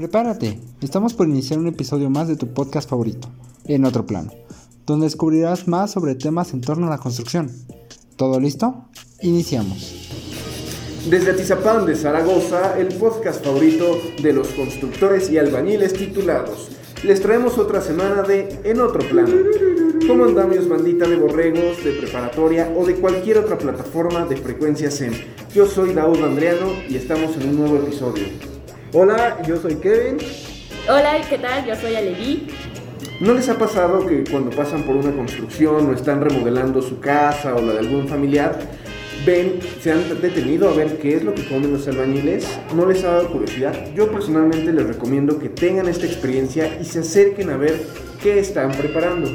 Prepárate, estamos por iniciar un episodio más de tu podcast favorito, En Otro Plano, donde descubrirás más sobre temas en torno a la construcción. ¿Todo listo? Iniciamos. Desde Atizapán de Zaragoza, el podcast favorito de los constructores y albañiles titulados. Les traemos otra semana de En Otro Plano. ¿Cómo andamos, bandita de borregos, de preparatoria o de cualquier otra plataforma de frecuencia SEM? Yo soy Daud Andriano y estamos en un nuevo episodio. Hola, yo soy Kevin. Hola, ¿qué tal? Yo soy Alevi. ¿No les ha pasado que cuando pasan por una construcción o están remodelando su casa o la de algún familiar, ven, se han detenido a ver qué es lo que comen los albañiles? ¿No les ha dado curiosidad? Yo personalmente les recomiendo que tengan esta experiencia y se acerquen a ver qué están preparando.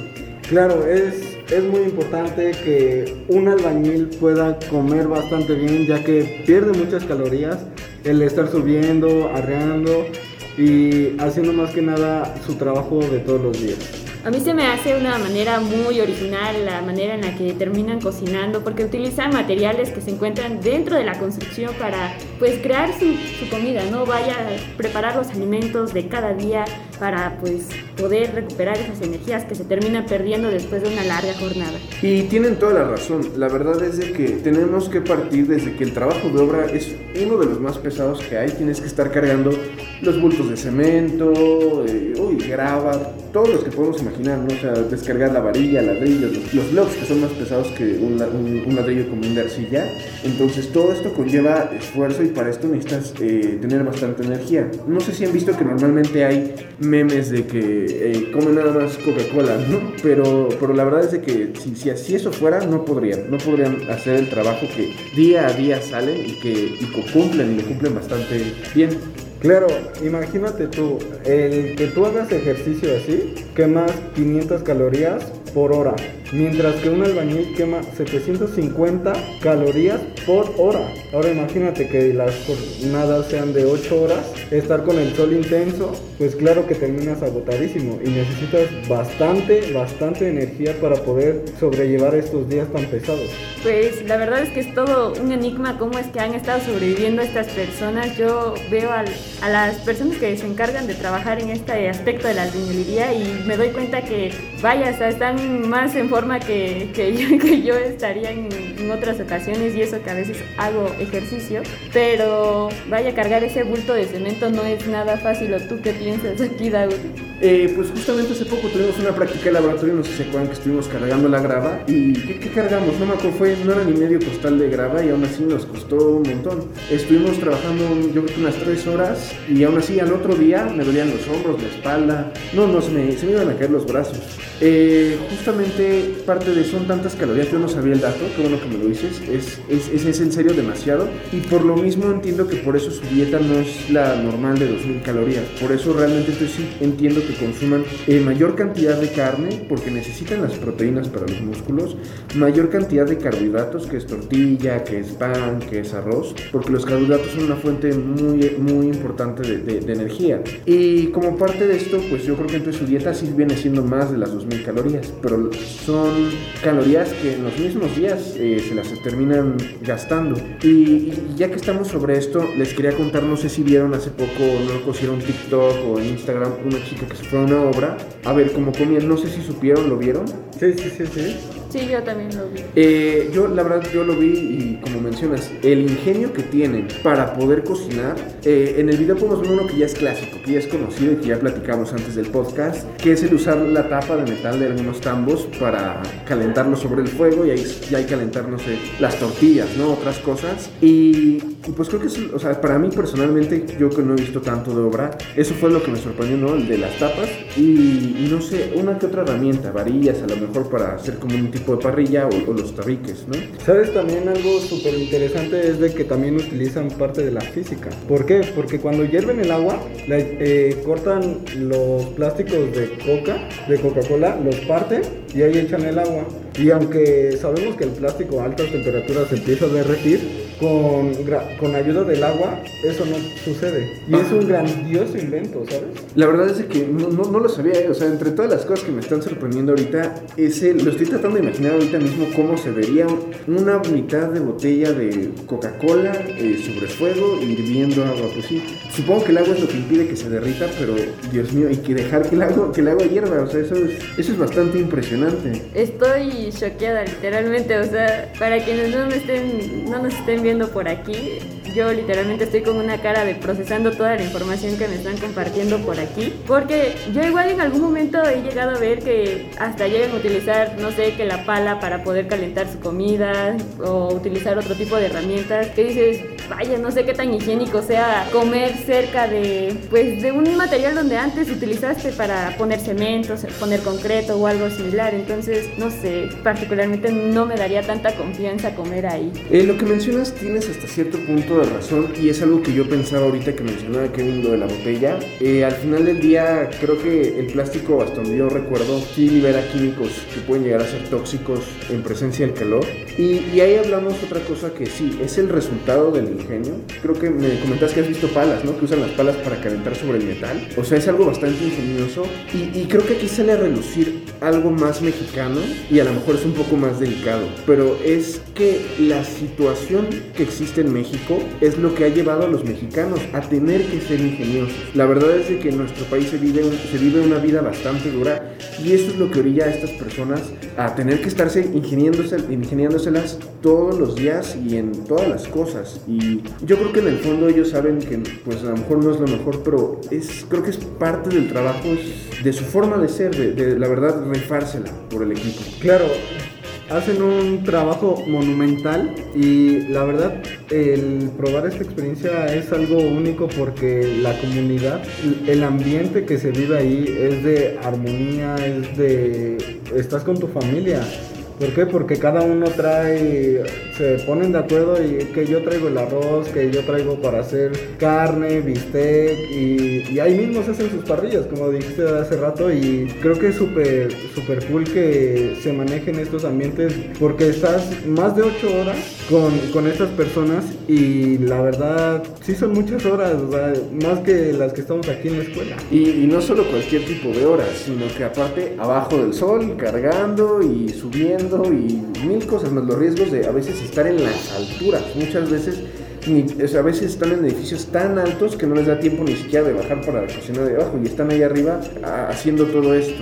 Claro, es, es muy importante que un albañil pueda comer bastante bien ya que pierde muchas calorías el estar subiendo, arreando y haciendo más que nada su trabajo de todos los días. A mí se me hace una manera muy original la manera en la que terminan cocinando porque utilizan materiales que se encuentran dentro de la construcción para pues crear su, comida, ¿no? Vaya a preparar los alimentos de cada día para pues poder recuperar esas energías que se terminan perdiendo después de una larga jornada. Y tienen toda la razón, la verdad es de que tenemos que partir desde que el trabajo de obra es uno de los más pesados que hay, tienes que estar cargando los bultos de cemento, eh, uy, grava, todos los que podemos imaginar, ¿no? O sea, descargar la varilla, ladrillos, los, los blocks que son más pesados que un ladrillo común de arcilla. Entonces todo esto conlleva esfuerzo y para esto necesitas eh, tener bastante energía. No sé si han visto que normalmente hay memes de que eh, comen nada más Coca-Cola, ¿no? Pero, pero la verdad es de que si, si así eso fuera, no podrían. No podrían hacer el trabajo que día a día salen y que y cumplen y lo cumplen bastante bien. Claro, imagínate tú, el que tú hagas ejercicio así, quemas 500 calorías por hora, mientras que un albañil quema 750 calorías por hora. Ahora imagínate que las jornadas sean de 8 horas, estar con el sol intenso, pues claro que terminas agotadísimo y necesitas bastante, bastante energía para poder sobrellevar estos días tan pesados. Pues la verdad es que es todo un enigma cómo es que han estado sobreviviendo estas personas. Yo veo a las personas que se encargan de trabajar en este aspecto de la albañilería y me doy cuenta que, vaya, sea, están más en forma que, que yo, estaría en, otras ocasiones y eso que a veces hago ejercicio. Pero, vaya, cargar ese bulto de cemento no es nada fácil. ¿O tú qué piensas aquí, Daud? Eh, pues justamente hace poco tuvimos una práctica de laboratorio, no sé si se acuerdan que estuvimos cargando la grava. ¿Y qué, qué cargamos? No me acuerdo, fue, no era ni medio costal de grava y aún así nos costó un montón. Estuvimos trabajando yo creo que unas tres horas y aún así al otro día me dolían los hombros, la espalda. No, no, se me, se me iban a caer los brazos. Eh, justamente parte de son tantas calorías, yo no sabía el dato, qué bueno que me lo dices, es, es, es, es en serio demasiado y por lo mismo entiendo que por eso su dieta no es la normal de 2000 calorías, por eso realmente yo sí entiendo que consuman eh, mayor cantidad de carne porque necesitan las proteínas para los músculos, mayor cantidad de carbohidratos que es tortilla, que es pan, que es arroz, porque los carbohidratos son una fuente muy, muy importante de, de- de energía y como parte de esto pues yo creo que entonces su dieta sí viene siendo más de las 2000 calorías, pero son calorías que en los mismos días eh, se las terminan gastando. Y, y ya que estamos sobre esto, les quería contar, no sé si vieron hace poco, no era un TikTok o en Instagram, una chica que se fue a una obra a ver cómo comían, no sé si supieron, lo vieron. Sí, sí, sí, sí. Sí, yo también lo vi. Eh, yo la verdad yo lo vi y como mencionas, el ingenio que tienen para poder cocinar, eh, en el video podemos ver uno que ya es clásico, que ya es conocido y que ya platicamos antes del podcast, que es el usar la tapa de metal de algunos tambos para calentarlo sobre el fuego y ahí ya hay calentar, no sé, las tortillas, ¿no? Otras cosas. Y, y pues creo que es, o sea, para mí personalmente, yo que no he visto tanto de obra, eso fue lo que me sorprendió, ¿no? El de las tapas y, y no sé, una que otra herramienta, varillas a lo mejor para hacer como un tipo de parrilla o, o los tabiques, ¿no? ¿Sabes también algo súper interesante? Es de que también utilizan parte de la física. ¿Por qué? Porque cuando hierven el agua, eh, cortan los plásticos de coca, de Coca-Cola, los parten y ahí echan el agua. Y aunque sabemos que el plástico a altas temperaturas empieza a derretir, con, con ayuda del agua, eso no sucede. Y es un grandioso invento, ¿sabes? La verdad es que no, no, no lo sabía, ¿eh? o sea, entre todas las cosas que me están sorprendiendo ahorita, ese, lo estoy tratando de imaginar ahorita mismo cómo se vería una mitad de botella de Coca-Cola eh, sobre fuego hirviendo agua. Pues sí, supongo que el agua es lo que impide que se derrita, pero Dios mío, hay que dejar que el agua, que el agua hierva, o sea, eso es, eso es bastante impresionante. Estoy choqueada literalmente, o sea, para quienes no me estén, no nos estén viendo por aquí, yo literalmente estoy con una cara de procesando toda la información que me están compartiendo por aquí, porque yo igual en algún momento he llegado a ver que hasta llegan a utilizar, no sé, que la pala para poder calentar su comida o utilizar otro tipo de herramientas, que dices, vaya, no sé qué tan higiénico sea comer cerca de, pues, de un material donde antes utilizaste para poner cemento, poner concreto o algo similar, entonces, no sé, particularmente no me daría tanta confianza comer ahí. Eh, lo que mencionas tienes hasta cierto punto de razón y es algo que yo pensaba ahorita que mencionaba Kevin lo de la botella. Eh, al final del día creo que el plástico, hasta donde yo recuerdo, sí libera químicos que pueden llegar a ser tóxicos en presencia del calor. Y, y ahí hablamos otra cosa que sí, es el resultado del ingenio. Creo que me comentas que has visto palas, ¿no? Que usan las palas para calentar sobre el metal. O sea, es algo bastante ingenioso y, y creo que aquí sale a relucir algo más mexicano y a lo mejor es un poco más delicado, pero es que la situación que existe en México es lo que ha llevado a los mexicanos a tener que ser ingeniosos. La verdad es de que en nuestro país se vive, un- se vive una vida bastante dura y eso es lo que orilla a estas personas a tener que estarse ingeniándose, ingeniándoselas todos los días y en todas las cosas. Y yo creo que en el fondo ellos saben que pues a lo mejor no es lo mejor, pero es, creo que es parte del trabajo, de su forma de ser, de, de la verdad rifársela por el equipo. Claro, hacen un trabajo monumental y la verdad el probar esta experiencia es algo único porque la comunidad, el ambiente que se vive ahí es de armonía, es de... estás con tu familia. ¿Por qué? Porque cada uno trae, se ponen de acuerdo y que yo traigo el arroz, que yo traigo para hacer carne, bistec y, ahí mismo se hacen sus parrillas, como dijiste hace rato y creo que es súper, súper cool que se manejen estos ambientes porque estás más de 8 horas con, con estas personas y la verdad sí son muchas horas, o sea, más que las que estamos aquí en la escuela. Y, y no solo cualquier tipo de horas, sino que aparte abajo del sol, cargando y subiendo y mil cosas más. Los riesgos de a veces estar en las alturas. Muchas veces, ni- a veces están en edificios tan altos que no les da tiempo ni siquiera de bajar para la cocina de abajo y están ahí arriba ah, haciendo todo esto.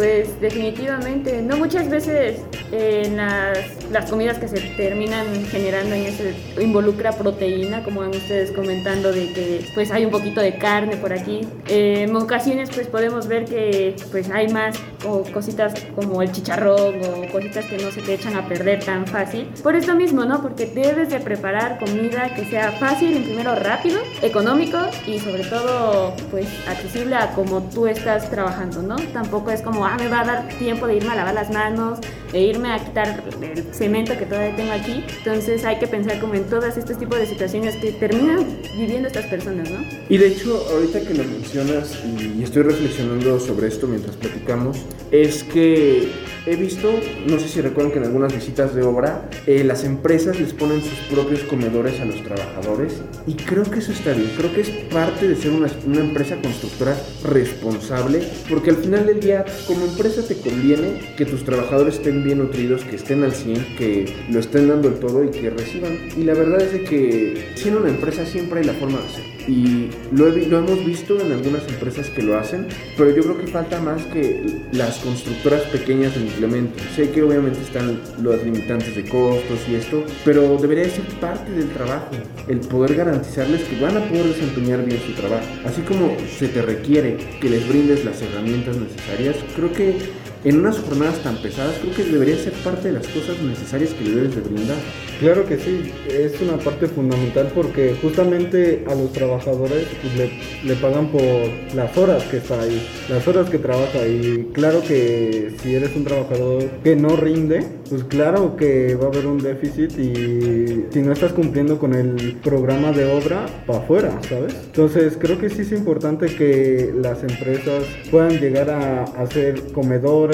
Pues definitivamente, no muchas veces eh, en las, las comidas que se terminan generando en ese involucra proteína, como van ustedes comentando de que pues hay un poquito de carne por aquí. Eh, en ocasiones pues podemos ver que pues hay más o cositas como el chicharrón o cositas que no se te echan a perder tan fácil. Por esto mismo, ¿no? Porque debes de preparar comida que sea fácil, en primero rápido, económico y sobre todo pues accesible a como tú estás trabajando, ¿no? Tampoco es como, me va a dar tiempo de irme a lavar las manos, de irme a quitar el cemento que todavía tengo aquí. Entonces hay que pensar como en todas estos tipos de situaciones que terminan viviendo estas personas, ¿no? Y de hecho, ahorita que lo mencionas y estoy reflexionando sobre esto mientras platicamos, es que he visto, no sé si recuerdan que en algunas visitas de obra, eh, las empresas les ponen sus propios comedores a los trabajadores y creo que eso está bien, creo que es parte de ser una, empresa constructora responsable, porque al final del día, como empresa te conviene que tus trabajadores estén bien nutridos, que estén al 100, que lo estén dando el todo y que reciban. Y la verdad es de que siendo una empresa siempre hay la forma de hacer. Y lo, he lo hemos visto en algunas empresas que lo hacen, pero yo creo que falta más que las constructoras pequeñas lo implementen. Sé que obviamente están los limitantes de costos y esto, pero debería de ser parte del trabajo el poder garantizarles que van a poder desempeñar bien su trabajo. Así como se te requiere que les brindes las herramientas necesarias, creo que en unas jornadas tan pesadas, creo que debería ser parte de las cosas necesarias que le debes de brindar. Claro que sí, es una parte fundamental porque justamente a los trabajadores le, le pagan por las horas que está ahí, las horas que trabaja y claro que si eres un trabajador que no rinde, pues claro que va a haber un déficit y si no estás cumpliendo con el programa de obra, para afuera, ¿sabes? Entonces creo que sí es importante que las empresas puedan llegar a hacer comedores,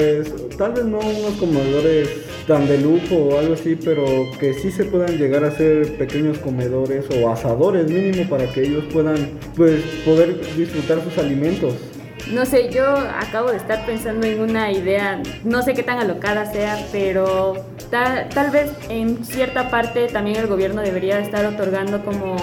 tal vez no unos comedores tan de lujo o algo así, pero que sí se puedan llegar a ser pequeños comedores o asadores mínimo para que ellos puedan pues poder disfrutar sus alimentos. No sé, yo acabo de estar pensando en una idea, no sé qué tan alocada sea, pero tal, tal vez en cierta parte también el gobierno debería estar otorgando como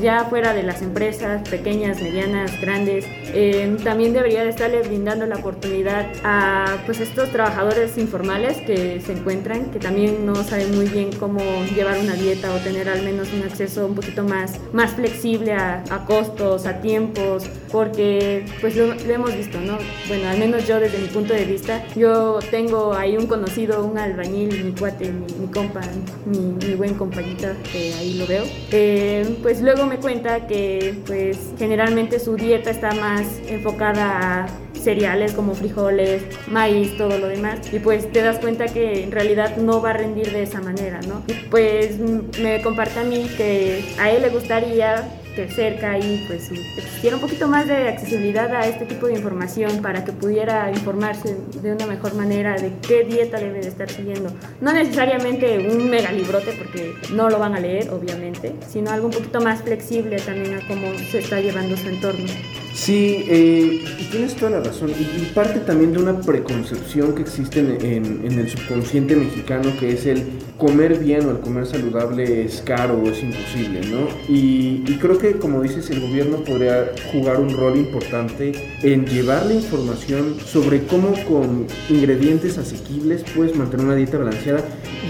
ya fuera de las empresas pequeñas, medianas, grandes, eh, también debería de estarle brindando la oportunidad a pues estos trabajadores informales que se encuentran, que también no saben muy bien cómo llevar una dieta o tener al menos un acceso un poquito más, más flexible a, costos, a tiempos, porque pues lo hemos visto, ¿no? Bueno, al menos yo desde mi punto de vista, yo tengo ahí un conocido, un albañil, mi cuate, mi, mi compa, mi, mi, buen compañito, que ahí lo veo, eh, pues luego me cuenta que pues generalmente su dieta está más enfocada a cereales como frijoles, maíz, todo lo demás. Y pues te das cuenta que en realidad no va a rendir de esa manera, ¿no? Y pues me comparte a mí que a él le gustaría que cerca y pues existiera un poquito más de accesibilidad a este tipo de información para que pudiera informarse de una mejor manera de qué dieta debe de estar siguiendo. No necesariamente un mega librote porque no lo van a leer, obviamente, sino algo un poquito más flexible también a cómo se está llevando su entorno. Sí, eh, tienes toda la razón. Y, parte también de una preconcepción que existe en, en, en, el subconsciente mexicano, que es el comer bien o el comer saludable es caro o es imposible, ¿no? Y, y, creo que, como dices, el gobierno podría jugar un rol importante en llevar la información sobre cómo con ingredientes asequibles puedes mantener una dieta balanceada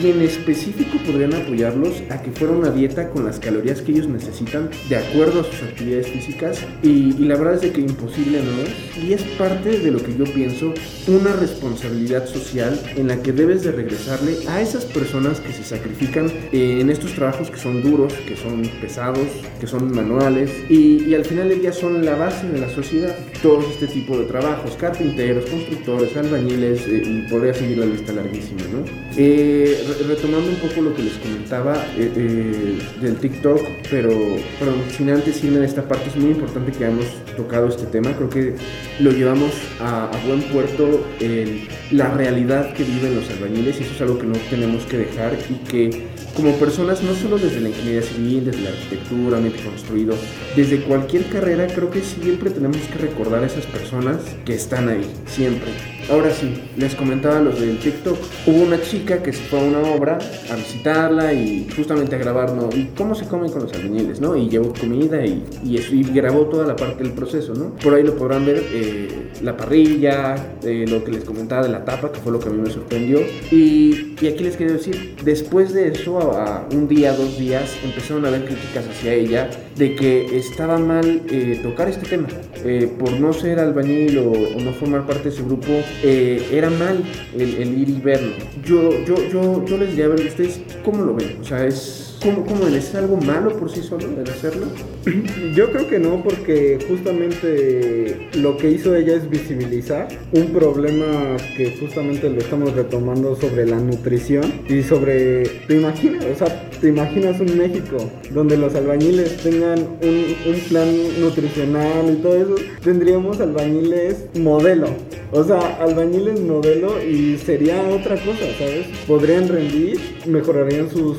y en específico podrían apoyarlos a que fuera una dieta con las calorías que ellos necesitan de acuerdo a sus actividades físicas y, y la verdad de que imposible no es y es parte de lo que yo pienso una responsabilidad social en la que debes de regresarle a esas personas que se sacrifican en estos trabajos que son duros, que son pesados, que son manuales y, y al final del día son la base de la sociedad. Todos este tipo de trabajos, carpinteros, constructores, albañiles eh, y podría seguir la lista larguísima, ¿no? Eh, retomando un poco lo que les comentaba eh, eh, del TikTok, pero, pero sin antes irme de esta parte, es muy importante que hemos tocado este tema, creo que lo llevamos a, buen puerto en la realidad que viven los albañiles y eso es algo que no tenemos que dejar y que como personas, no solo desde la ingeniería civil, desde la arquitectura, mente construido, desde cualquier carrera, creo que siempre tenemos que recordar a esas personas que están ahí, siempre. Ahora sí, les comentaba los del TikTok. Hubo una chica que se fue a una obra a visitarla y justamente a grabar, ¿no? Y cómo se come con los albañiles, ¿no? Y llevó comida y, y, y grabó toda la parte del proceso, ¿no? Por ahí lo podrán ver, eh, la parrilla, eh, lo que les comentaba de la tapa, que fue lo que a mí me sorprendió. Y, y aquí les quería decir, después de eso, a, a un día, dos días, empezaron a haber críticas hacia ella de que estaba mal eh, tocar este tema. Eh, por no ser albañil o, o, no formar parte de su grupo, eh, era mal el, ir y verlo. Yo, yo, yo, yo les diría a ver, ¿ustedes cómo lo ven? O sea, es... ¿Cómo, ¿Cómo es algo malo por sí solo el hacerlo? Yo creo que no, porque justamente lo que hizo ella es visibilizar un problema que justamente lo estamos retomando sobre la nutrición y sobre, ¿te imaginas? O sea, ¿te imaginas un México donde los albañiles tengan un, un plan nutricional y todo eso? Tendríamos albañiles modelo. O sea, albañiles modelo y sería otra cosa, ¿sabes? Podrían rendir, mejorarían sus,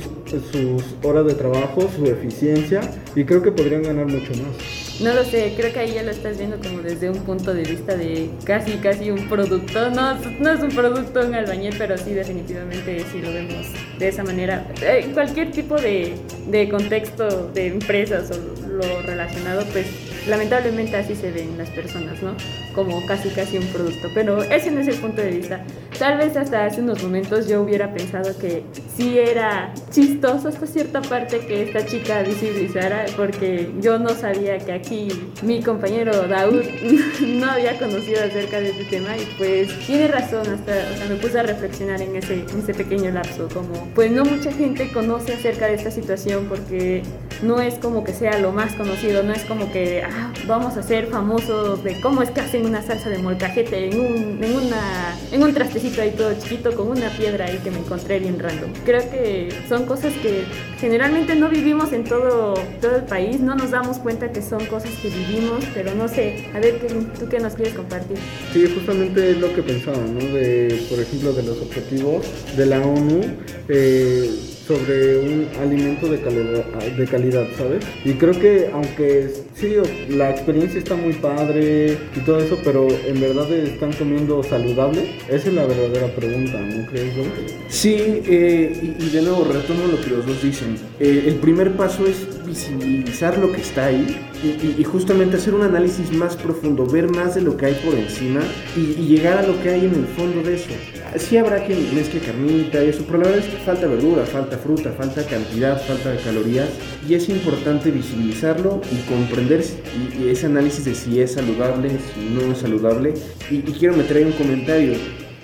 sus horas de trabajo, su eficiencia y creo que podrían ganar mucho más. No lo sé, creo que ahí ya lo estás viendo como desde un punto de vista de casi, casi un producto. No, no es un producto un albañil, pero sí definitivamente si lo vemos de esa manera. Eh, cualquier tipo de, de contexto de empresas o lo relacionado, pues lamentablemente así se ven las personas, ¿no? Como casi casi un producto. Pero ese no es el punto de vista. Tal vez hasta hace unos momentos yo hubiera pensado que sí era chistoso hasta cierta parte que esta chica visibilizara, porque yo no sabía que aquí mi compañero Daud no había conocido acerca de este tema y pues tiene razón, hasta o sea, me puse a reflexionar en ese, en ese pequeño lapso, como pues no mucha gente conoce acerca de esta situación porque no es como que sea lo más conocido, no es como que ah, vamos a ser famosos de cómo es que hacen una salsa de molcajete en, un, en una en un trastecito ahí todo chiquito con una piedra ahí que me encontré bien random. Creo que son cosas que generalmente no vivimos en todo, todo el país, no nos damos cuenta que son cosas que vivimos, pero no sé, a ver, ¿tú qué nos quieres compartir? Sí, justamente es lo que pensaba, ¿no? De, por ejemplo, de los objetivos de la ONU. Eh, sobre un alimento de calidad, de calidad, ¿sabes? Y creo que aunque sí, la experiencia está muy padre y todo eso, pero en verdad están comiendo saludable, esa es la verdadera pregunta, ¿no crees? No? Sí, eh, y, de nuevo retomo lo que los dos dicen. Eh, el primer paso es visibilizar lo que está ahí y, justamente hacer un análisis más profundo, ver más de lo que hay por encima y, llegar a lo que hay en el fondo de eso. Sí habrá quien mezcle carnita y eso, pero la verdad es que falta verdura, falta fruta, falta cantidad, falta de calorías y es importante visibilizarlo y comprender ese análisis de si es saludable, si no es saludable. Y, y quiero meter ahí un comentario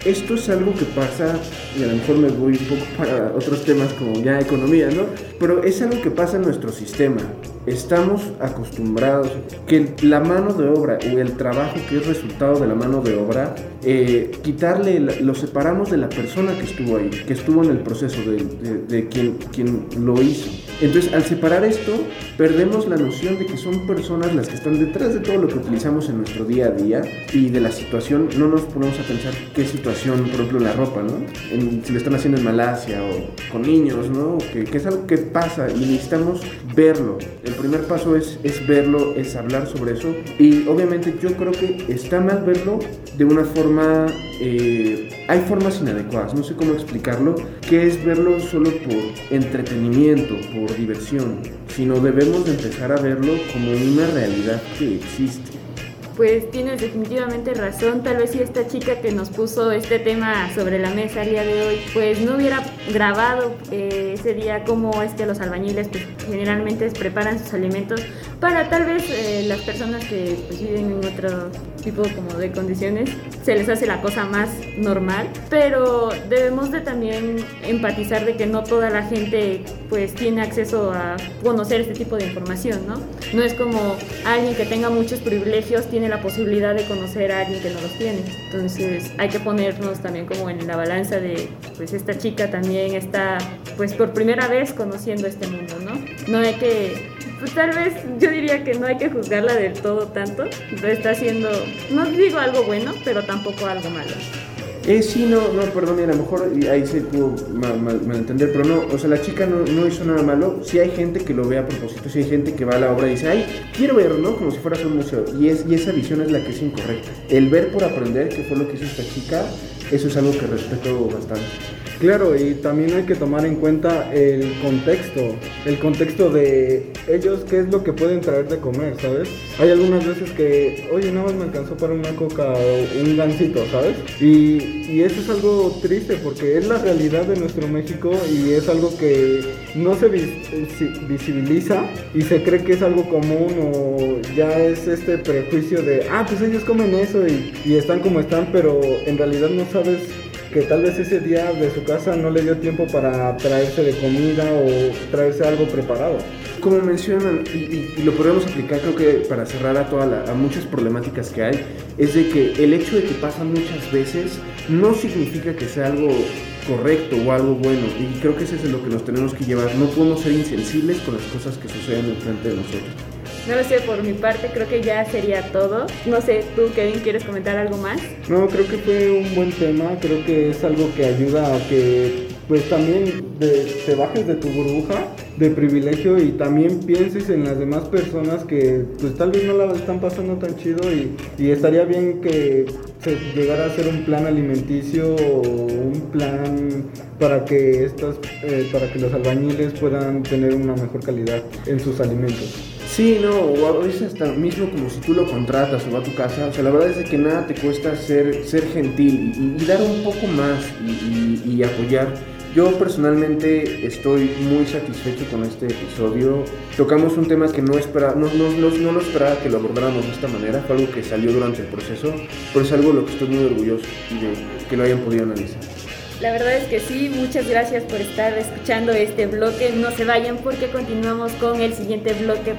esto es algo que pasa, y a lo mejor me voy un poco para otros temas como ya economía, ¿no? Pero es algo que pasa en nuestro sistema. Estamos acostumbrados que la mano de obra o el trabajo que es resultado de la mano de obra, eh, quitarle, lo separamos de la persona que estuvo ahí, que estuvo en el proceso, de, de quien, quien lo hizo. Entonces, al separar esto, perdemos la noción de que son personas las que están detrás de todo lo que utilizamos en nuestro día a día y de la situación, no nos ponemos a pensar qué situación, por ejemplo, la ropa, ¿no? si lo están haciendo en Malasia o con niños, ¿no? Que, es algo que pasa y necesitamos verlo. El primer paso es, es verlo, es hablar sobre eso. Y obviamente yo creo que está mal verlo de una forma... Eh, hay formas inadecuadas, no sé cómo explicarlo, que es verlo solo por entretenimiento, por diversión, sino debemos empezar a verlo como una realidad que existe pues tienes definitivamente razón. Tal vez si esta chica que nos puso este tema sobre la mesa el día de hoy, pues no hubiera grabado eh, ese día cómo es que los albañiles pues, generalmente preparan sus alimentos para tal vez eh, las personas que pues, viven en otro tipo como de condiciones se les hace la cosa más normal, pero debemos de también empatizar de que no toda la gente pues tiene acceso a conocer este tipo de información, ¿no? No es como alguien que tenga muchos privilegios tiene la posibilidad de conocer a alguien que no los tiene. Entonces hay que ponernos también como en la balanza de pues esta chica también está pues por primera vez conociendo este mundo, ¿no? No hay que pues tal vez yo diría que no hay que juzgarla del todo tanto. Está haciendo, no digo algo bueno, pero tampoco algo malo. Eh, sí, no, no, perdón, a lo mejor ahí se pudo malentender, pero no, o sea, la chica no, hizo nada malo. Sí hay gente que lo ve a propósito, sí hay gente que va a la obra y dice, ay, quiero ver, ¿no? Como si fuera un museo. Y, es, y esa visión es la que es incorrecta. El ver por aprender, que fue lo que hizo esta chica, eso es algo que respeto bastante. Claro, y también hay que tomar en cuenta el contexto, el contexto de ellos, qué es lo que pueden traer de comer, ¿sabes? Hay algunas veces que, oye, nada más me alcanzó para una coca o un gancito, ¿sabes? Y, y eso es algo triste porque es la realidad de nuestro México y es algo que no se visibiliza y se cree que es algo común o ya es este prejuicio de, ah, pues ellos comen eso y, y están como están, pero en realidad no sabes que tal vez ese día de su casa no le dio tiempo para traerse de comida o traerse algo preparado. Como mencionan, y, lo podemos aplicar creo que para cerrar a, toda a muchas problemáticas que hay, es de que el hecho de que pasa muchas veces no significa que sea algo correcto o algo bueno. Y creo que eso es lo que nos tenemos que llevar. No podemos ser insensibles con las cosas que suceden enfrente de nosotros. No lo sé, por mi parte creo que ya sería todo. No sé, tú Kevin, ¿quieres comentar algo más? No, creo que fue un buen tema, creo que es algo que ayuda a que pues también te bajes de tu burbuja de privilegio y también pienses en las demás personas que pues tal vez no la están pasando tan chido y, y estaría bien que se llegara a hacer un plan alimenticio o un plan para que estas eh, para que los albañiles puedan tener una mejor calidad en sus alimentos. Sí, no, o a veces hasta mismo como si tú lo contratas o va a tu casa, o sea, la verdad es que nada te cuesta ser, ser gentil y, dar un poco más y, apoyar. Yo personalmente estoy muy satisfecho con este episodio. Tocamos un tema que no, espera, no, no, no, lo esperaba que lo abordáramos de esta manera, fue algo que salió durante el proceso, pero es algo de lo que estoy muy orgulloso de que lo hayan podido analizar. La verdad es que sí, muchas gracias por estar escuchando este bloque. No se vayan porque continuamos con el siguiente bloque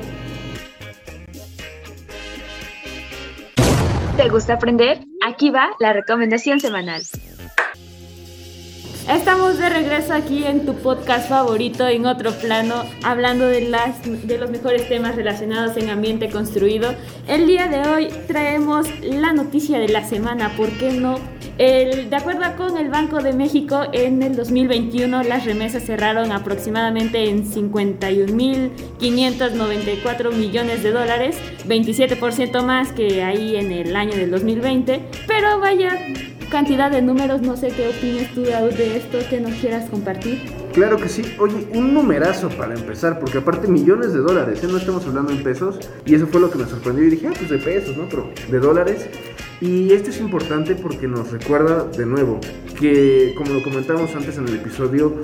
¿Te gusta aprender? Aquí va la recomendación semanal. Estamos de regreso aquí en tu podcast favorito, en otro plano, hablando de, las, de los mejores temas relacionados en ambiente construido. El día de hoy traemos la noticia de la semana, ¿por qué no? De acuerdo con el Banco de México, en el 2021 las remesas cerraron aproximadamente en 51.594 millones de dólares, 27% más que ahí en el año del 2020, pero vaya cantidad de números, no sé qué opinas tú de esto, que nos quieras compartir. Claro que sí. Oye, un numerazo para empezar, porque aparte millones de dólares, ¿eh? no estamos hablando en pesos, y eso fue lo que me sorprendió y dije, ah, pues de pesos, ¿no? Pero de dólares. Y esto es importante porque nos recuerda de nuevo que, como lo comentamos antes en el episodio,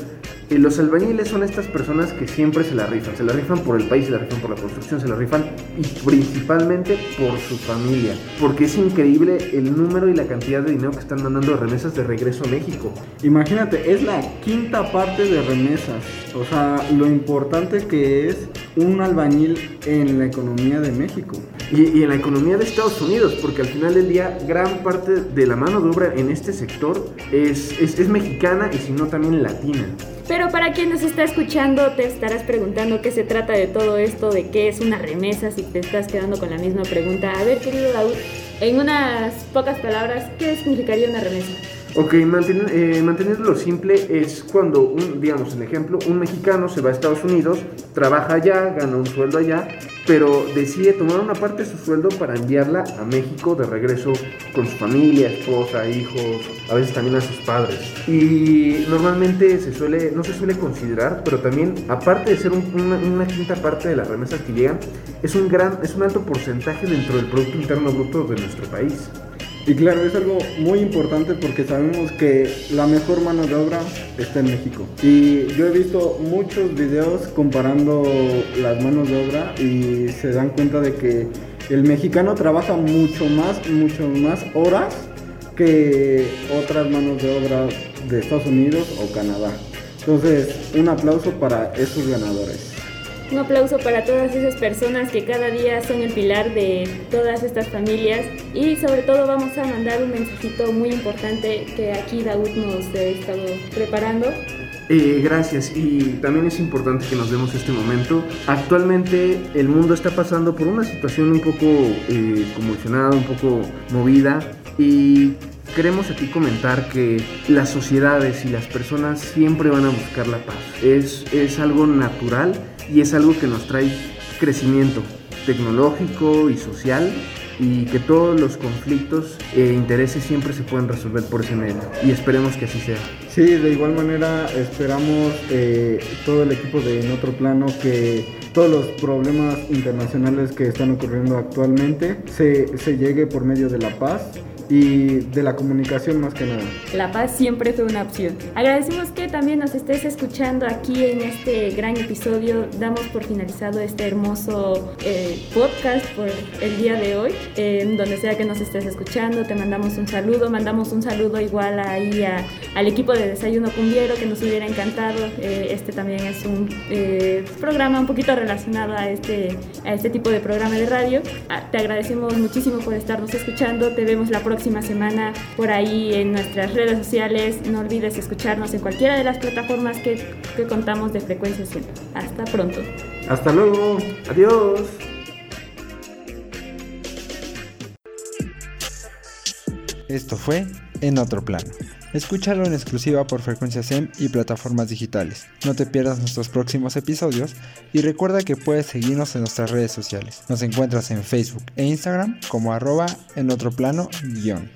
los albañiles son estas personas que siempre se la rifan, se la rifan por el país, se la rifan por la construcción, se la rifan y principalmente por su familia, porque es increíble el número y la cantidad de dinero que están mandando de remesas de regreso a México. Imagínate, es la quinta parte de remesas, o sea, lo importante que es un albañil en la economía de México. Y, en la economía de Estados Unidos, porque al final del día gran parte de la mano de obra en este sector es, es, es mexicana y si no también latina. Pero para quien nos está escuchando, te estarás preguntando qué se trata de todo esto, de qué es una remesa, si te estás quedando con la misma pregunta. A ver, querido Daud, en unas pocas palabras, ¿qué significaría una remesa? Ok, eh, mantenerlo simple es cuando, un, digamos, el ejemplo, un mexicano se va a Estados Unidos, trabaja allá, gana un sueldo allá, pero decide tomar una parte de su sueldo para enviarla a México de regreso con su familia, esposa, hijos, a veces también a sus padres. Y normalmente se suele, no se suele considerar, pero también, aparte de ser un, una, una, quinta parte de las remesas que llegan, es un, gran, es un alto porcentaje dentro del Producto Interno Bruto de nuestro país. Y claro, es algo muy importante porque sabemos que la mejor mano de obra está en México. Y yo he visto muchos videos comparando las manos de obra y se dan cuenta de que el mexicano trabaja mucho más, mucho más horas que otras manos de obra de Estados Unidos o Canadá. Entonces, un aplauso para esos ganadores. Un aplauso para todas esas personas que cada día son el pilar de todas estas familias y sobre todo vamos a mandar un mensajito muy importante que aquí Daud nos ha estado preparando. Eh, gracias y también es importante que nos demos este momento. Actualmente el mundo está pasando por una situación un poco eh, convulsionada, un poco movida y queremos aquí comentar que las sociedades y las personas siempre van a buscar la paz. Es, es algo natural y es algo que nos trae crecimiento tecnológico y social y que todos los conflictos e intereses siempre se pueden resolver por ese medio y esperemos que así sea. Sí, de igual manera esperamos eh, todo el equipo de En Otro Plano que todos los problemas internacionales que están ocurriendo actualmente se, se llegue por medio de la paz y de la comunicación más que nada. La paz siempre fue una opción. Agradecemos que también nos estés escuchando aquí en este gran episodio. Damos por finalizado este hermoso eh, podcast por el día de hoy. Eh, donde sea que nos estés escuchando, te mandamos un saludo. Mandamos un saludo igual ahí a, al equipo de Desayuno Cumbiero que nos hubiera encantado. Eh, este también es un eh, programa un poquito relacionado a este, a este tipo de programa de radio. Ah, te agradecemos muchísimo por estarnos escuchando. Te vemos la próxima próxima semana por ahí en nuestras redes sociales. No olvides escucharnos en cualquiera de las plataformas que, que contamos de frecuencia 100. Hasta pronto. Hasta luego. Adiós. Esto fue En Otro Plano. Escúchalo en exclusiva por Frecuencia SEM y plataformas digitales. No te pierdas nuestros próximos episodios y recuerda que puedes seguirnos en nuestras redes sociales. Nos encuentras en Facebook e Instagram como arroba en otro plano guion.